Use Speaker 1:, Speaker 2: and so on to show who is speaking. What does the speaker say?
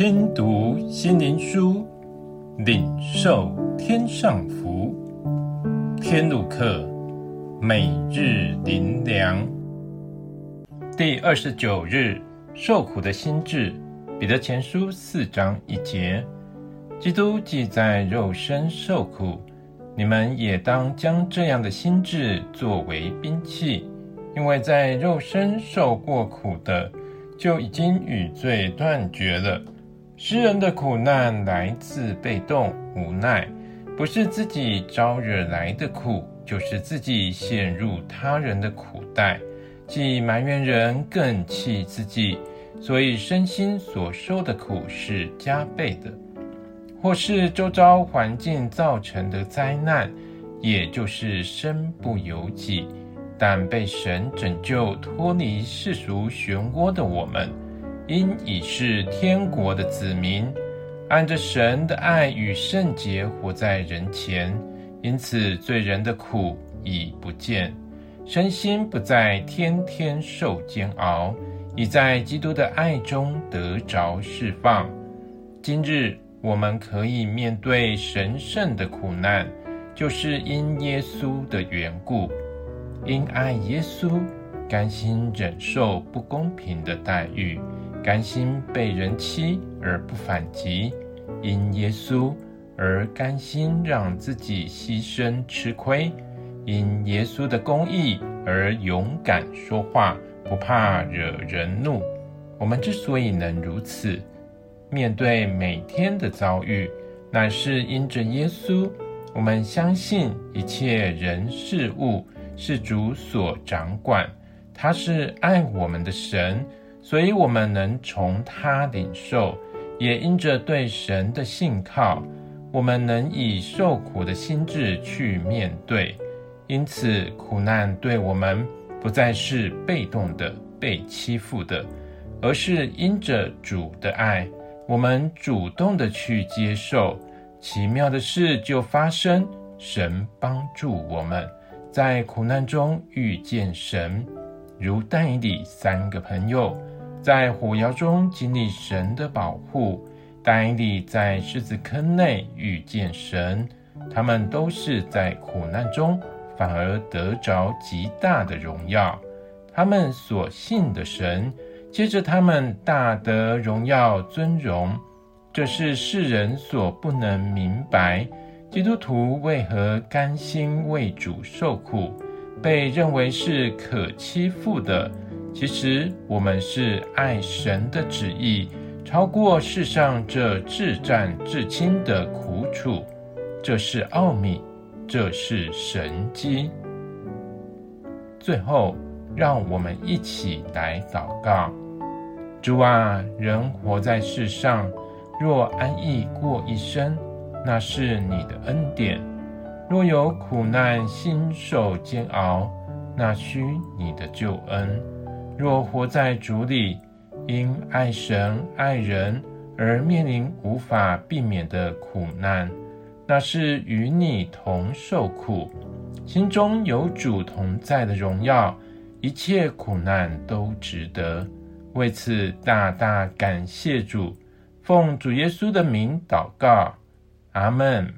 Speaker 1: 听读心灵书，领受天上福。天路客，每日灵粮。第二十九日，受苦的心智。彼得前书四章一节：基督既在肉身受苦，你们也当将这样的心智作为兵器，因为在肉身受过苦的，就已经与罪断绝了。诗人的苦难来自被动无奈，不是自己招惹来的苦，就是自己陷入他人的苦袋，既埋怨人，更气自己，所以身心所受的苦是加倍的；或是周遭环境造成的灾难，也就是身不由己。但被神拯救脱离世俗漩涡的我们，因已是天国的子民，按着神的爱与圣洁活在人前，因此罪人的苦已不见，身心不再天天受煎熬，已在基督的爱中得着释放。今日我们可以面对神圣的苦难，就是因耶稣的缘故。因爱耶稣，甘心忍受不公平的待遇，甘心被人欺而不反击；因耶稣而甘心让自己牺牲吃亏；因耶稣的公义而勇敢说话，不怕惹人怒。我们之所以能如此面对每天的遭遇，乃是因着耶稣。我们相信一切人事物。是主所掌管，他是爱我们的神，所以我们能从他领受，也因着对神的信靠，我们能以受苦的心志去面对。因此，苦难对我们不再是被动的、被欺负的，而是因着主的爱，我们主动的去接受。奇妙的事就发生，神帮助我们。在苦难中遇见神，如但以理三个朋友在火窑中经历神的保护；但以理在狮子坑内遇见神，他们都是在苦难中反而得着极大的荣耀。他们所信的神，接着他们大得荣耀尊荣，这是世人所不能明白。基督徒为何甘心为主受苦，被认为是可欺负的？其实我们是爱神的旨意，超过世上这至暂至亲的苦楚。这是奥秘，这是神迹。最后，让我们一起来祷告：主啊，人活在世上，若安逸过一生。那是你的恩典；若有苦难，心受煎熬，那需你的救恩；若活在主里，因爱神爱人而面临无法避免的苦难，那是与你同受苦，心中有主同在的荣耀，一切苦难都值得。为此，大大感谢主，奉主耶稣的名祷告。阿门。